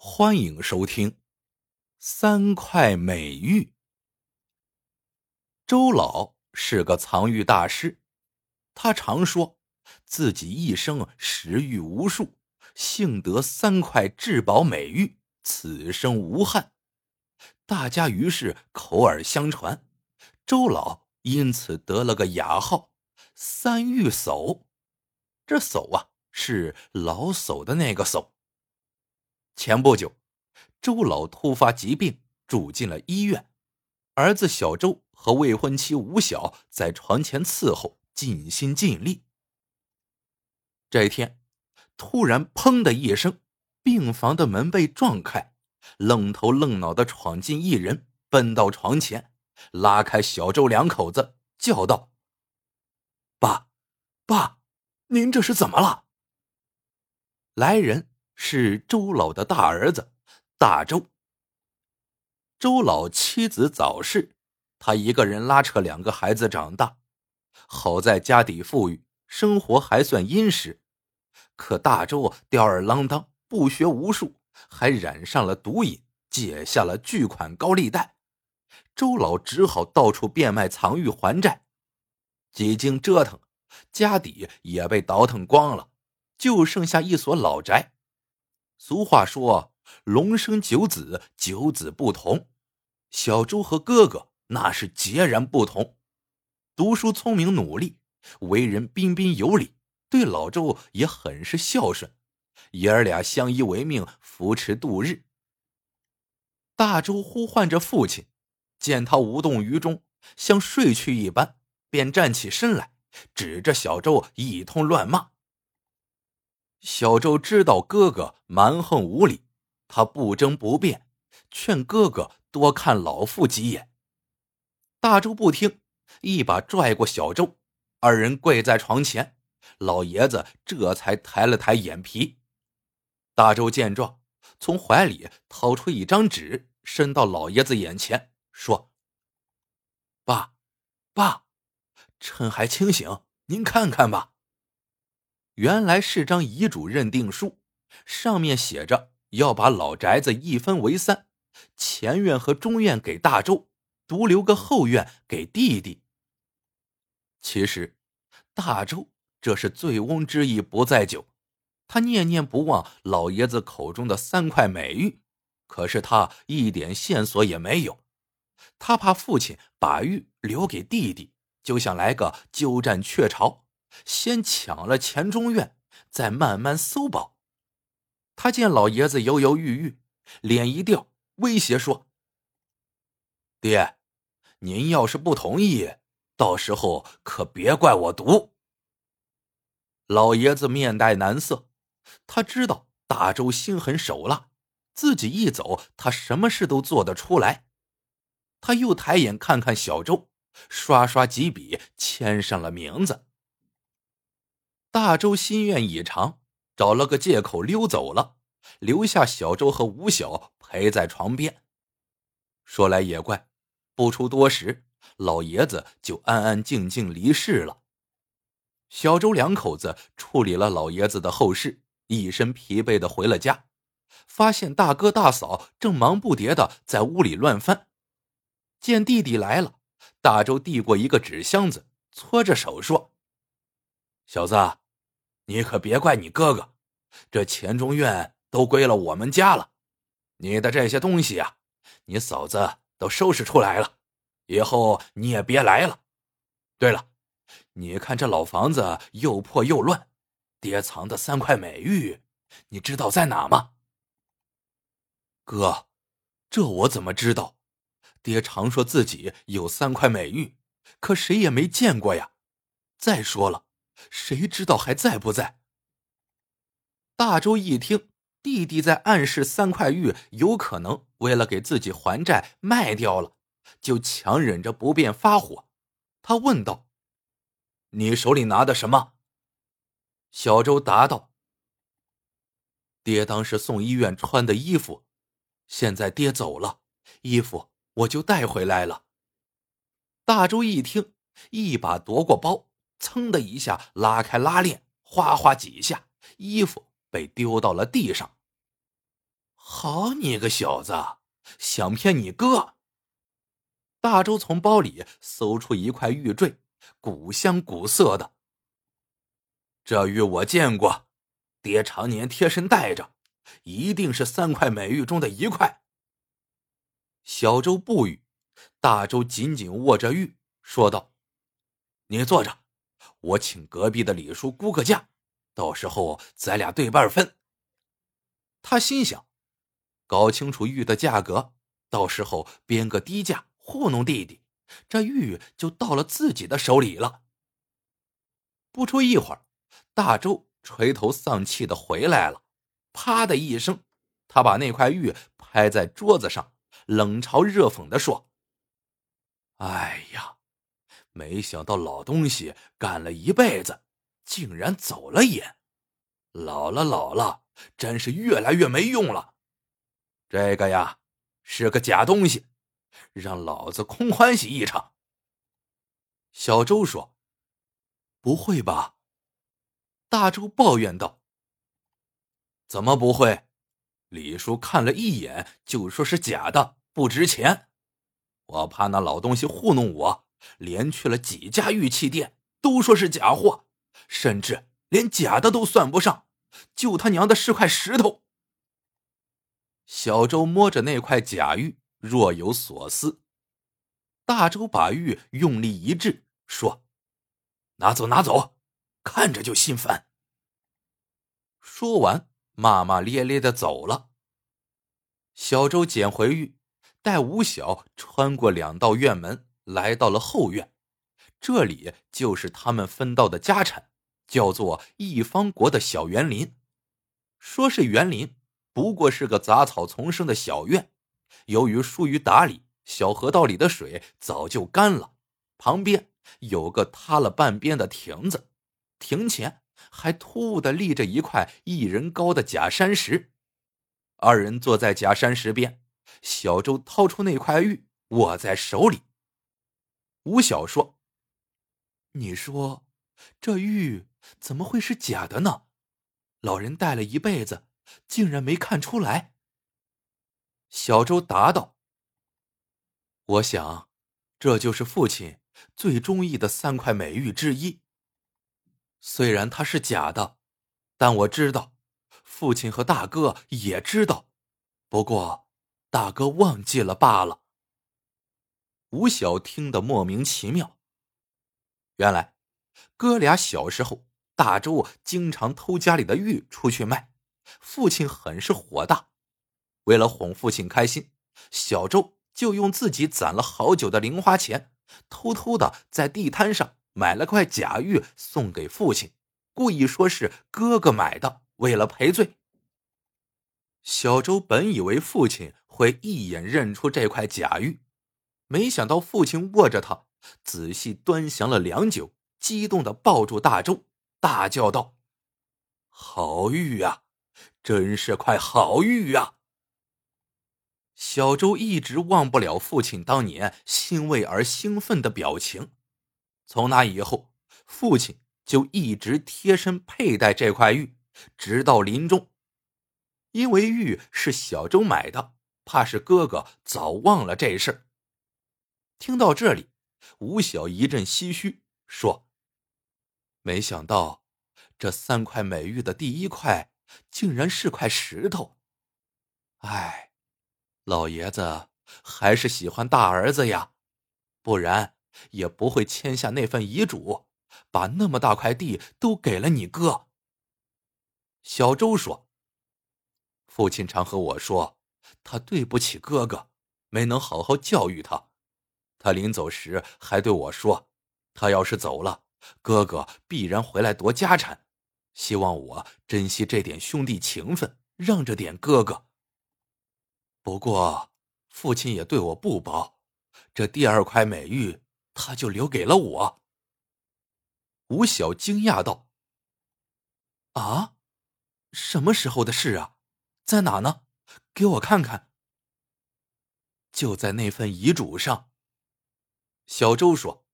欢迎收听《三块美玉》。周老是个藏玉大师，他常说自己一生食玉无数，幸得三块至宝美玉，此生无憾。大家于是口耳相传，周老因此得了个雅号“三玉叟”。这叟啊，是老叟的那个叟。前不久，周老突发疾病，住进了医院。儿子小周和未婚妻吴晓在床前伺候，尽心尽力。这一天，突然“砰”的一声，病房的门被撞开，愣头愣脑的闯进一人，奔到床前，拉开小周两口子，叫道：“爸，爸，您这是怎么了？”来人。是周老的大儿子大周。周老妻子早逝，他一个人拉扯两个孩子长大。好在家底富裕，生活还算殷实。可大周吊儿郎当，不学无术，还染上了毒瘾，借下了巨款高利贷。周老只好到处变卖藏玉还债。几经折腾，家底也被倒腾光了，就剩下一所老宅。俗话说：“龙生九子，九子不同。”小周和哥哥那是截然不同。读书聪明努力，为人彬彬有礼，对老周也很是孝顺。爷儿俩相依为命，扶持度日。大周呼唤着父亲，见他无动于衷，像睡去一般，便站起身来，指着小周一通乱骂。小周知道哥哥蛮横无理，他不争不辩，劝哥哥多看老父几眼。大周不听，一把拽过小周，二人跪在床前，老爷子这才抬了抬眼皮。大周见状，从怀里掏出一张纸，伸到老爷子眼前，说：“爸，爸，趁还清醒，您看看吧。”原来是张遗嘱认定书，上面写着要把老宅子一分为三，前院和中院给大周，独留个后院给弟弟。其实，大周这是醉翁之意不在酒，他念念不忘老爷子口中的三块美玉，可是他一点线索也没有，他怕父亲把玉留给弟弟，就想来个鸠占鹊巢。先抢了钱中院，再慢慢搜宝。他见老爷子犹犹豫豫，脸一掉，威胁说：“爹，您要是不同意，到时候可别怪我毒。”老爷子面带难色，他知道大周心狠手辣，自己一走，他什么事都做得出来。他又抬眼看看小周，刷刷几笔，签上了名字。大周心愿已偿，找了个借口溜走了，留下小周和吴晓陪在床边。说来也怪，不出多时，老爷子就安安静静离世了。小周两口子处理了老爷子的后事，一身疲惫的回了家，发现大哥大嫂正忙不迭的在屋里乱翻。见弟弟来了，大周递过一个纸箱子，搓着手说。小子，你可别怪你哥哥，这钱中院都归了我们家了。你的这些东西啊，你嫂子都收拾出来了，以后你也别来了。对了，你看这老房子又破又乱，爹藏的三块美玉，你知道在哪吗？哥，这我怎么知道？爹常说自己有三块美玉，可谁也没见过呀。再说了。谁知道还在不在？大周一听弟弟在暗示三块玉有可能为了给自己还债卖掉了，就强忍着不便发火。他问道：“你手里拿的什么？”小周答道：“爹当时送医院穿的衣服，现在爹走了，衣服我就带回来了。”大周一听，一把夺过包。噌的一下拉开拉链，哗哗几下，衣服被丢到了地上。好你个小子，想骗你哥！大周从包里搜出一块玉坠，古香古色的。这玉我见过，爹常年贴身带着，一定是三块美玉中的一块。小周不语，大周紧紧握着玉，说道：“你坐着，我请隔壁的李叔估个价，到时候咱俩对半分。”他心想。搞清楚玉的价格，到时候编个低价糊弄弟弟，这玉就到了自己的手里了。不出一会儿，大周垂头丧气的回来了，啪的一声，他把那块玉拍在桌子上，冷嘲热讽的说：“哎呀，没想到老东西干了一辈子，竟然走了眼，老了老了，真是越来越没用了。”这个呀，是个假东西，让老子空欢喜一场。小周说：“不会吧？”大周抱怨道：“怎么不会？李叔看了一眼就说是假的，不值钱。我怕那老东西糊弄我，连去了几家玉器店，都说是假货，甚至连假的都算不上，就他娘的是块石头。”小周摸着那块假玉，若有所思。大周把玉用力一掷，说：“拿走，拿走，看着就心烦。”说完，骂骂咧咧的走了。小周捡回玉，带吴晓穿过两道院门，来到了后院。这里就是他们分到的家产，叫做一方国的小园林。说是园林。不过是个杂草丛生的小院，由于疏于打理，小河道里的水早就干了。旁边有个塌了半边的亭子，亭前还突兀的立着一块一人高的假山石。二人坐在假山石边，小周掏出那块玉，握在手里。吴晓说：“你说，这玉怎么会是假的呢？老人戴了一辈子。”竟然没看出来。小周答道：“我想，这就是父亲最中意的三块美玉之一。虽然它是假的，但我知道，父亲和大哥也知道，不过大哥忘记了罢了。”吴晓听得莫名其妙。原来，哥俩小时候，大周经常偷家里的玉出去卖。父亲很是火大，为了哄父亲开心，小周就用自己攒了好久的零花钱，偷偷的在地摊上买了块假玉送给父亲，故意说是哥哥买的，为了赔罪。小周本以为父亲会一眼认出这块假玉，没想到父亲握着它，仔细端详了良久，激动的抱住大周，大叫道：“好玉呀！”真是块好玉啊！小周一直忘不了父亲当年欣慰而兴奋的表情。从那以后，父亲就一直贴身佩戴这块玉，直到临终。因为玉是小周买的，怕是哥哥早忘了这事。听到这里，吴晓一阵唏嘘，说：“没想到，这三块美玉的第一块。”竟然是块石头！哎，老爷子还是喜欢大儿子呀，不然也不会签下那份遗嘱，把那么大块地都给了你哥。小周说：“父亲常和我说，他对不起哥哥，没能好好教育他。他临走时还对我说，他要是走了，哥哥必然回来夺家产。”希望我珍惜这点兄弟情分，让着点哥哥。不过，父亲也对我不薄，这第二块美玉他就留给了我。吴晓惊讶道：“啊，什么时候的事啊？在哪呢？给我看看。”就在那份遗嘱上。小周说：“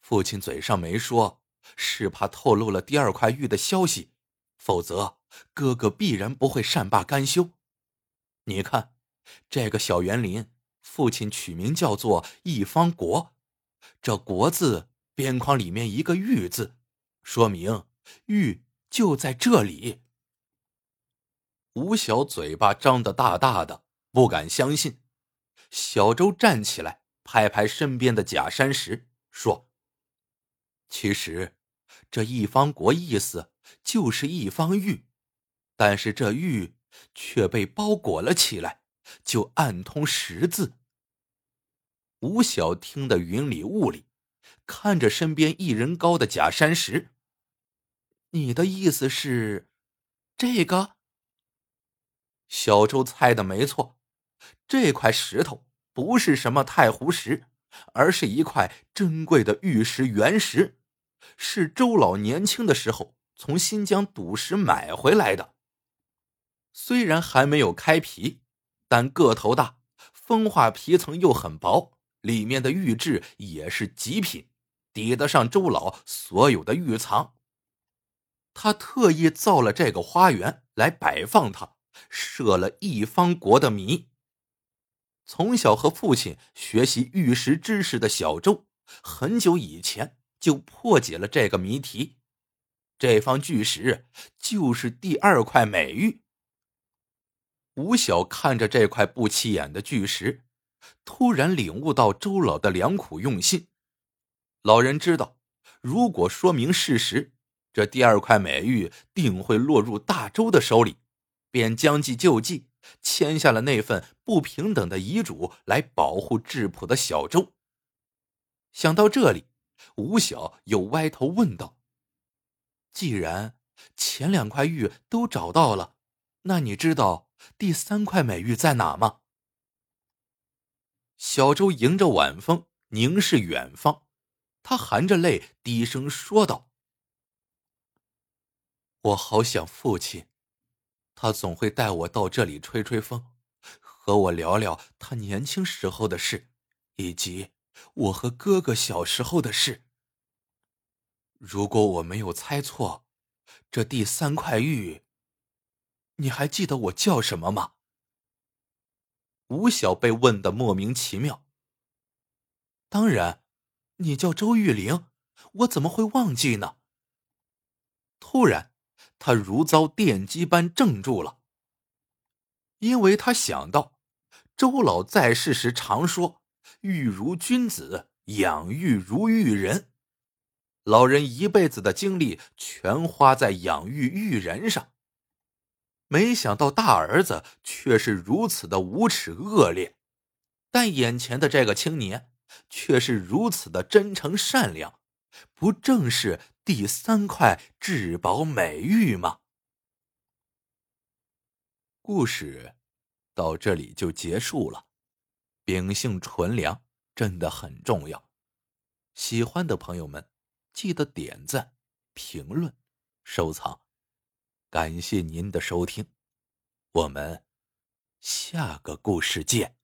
父亲嘴上没说。”是怕透露了第二块玉的消息，否则哥哥必然不会善罢甘休。你看，这个小园林，父亲取名叫做一方国，这国字边框里面一个玉字，说明玉就在这里。吴晓嘴巴张得大大的，不敢相信。小周站起来，拍拍身边的假山石，说：“其实，这一方国意思就是一方玉，但是这玉却被包裹了起来，就暗通十字。”吴晓听得云里雾里，看着身边一人高的假山石：“你的意思是，这个？”小周猜的没错，这块石头不是什么太湖石，而是一块珍贵的玉石原石，是周老年轻的时候从新疆赌石买回来的。虽然还没有开皮，但个头大，风化皮层又很薄，里面的玉质也是极品，抵得上周老所有的玉藏。他特意造了这个花园来摆放它。设了一方国的谜。从小和父亲学习玉石知识的小周，很久以前就破解了这个谜题。这方巨石就是第二块美玉。吴晓看着这块不起眼的巨石，突然领悟到周老的良苦用心。老人知道，如果说明事实，这第二块美玉定会落入大周的手里。便将计就计，签下了那份不平等的遗嘱，来保护质朴的小周。想到这里，吴晓又歪头问道：“既然前两块玉都找到了，那你知道第三块美玉在哪吗？”小周迎着晚风，凝视远方，他含着泪低声说道：“我好想父亲。”他总会带我到这里吹吹风，和我聊聊他年轻时候的事，以及我和哥哥小时候的事。如果我没有猜错，这第三块玉，你还记得我叫什么吗？吴晓被问的莫名其妙。当然，你叫周玉玲，我怎么会忘记呢？突然。他如遭电击般怔住了，因为他想到周老在世时常说“玉如君子，养育如育人”，老人一辈子的精力全花在养育育人上，没想到大儿子却是如此的无耻恶劣，但眼前的这个青年却是如此的真诚善良。不正是第三块至宝美玉吗？故事到这里就结束了。秉性纯良真的很重要，喜欢的朋友们记得点赞、评论、收藏。感谢您的收听，我们下个故事见。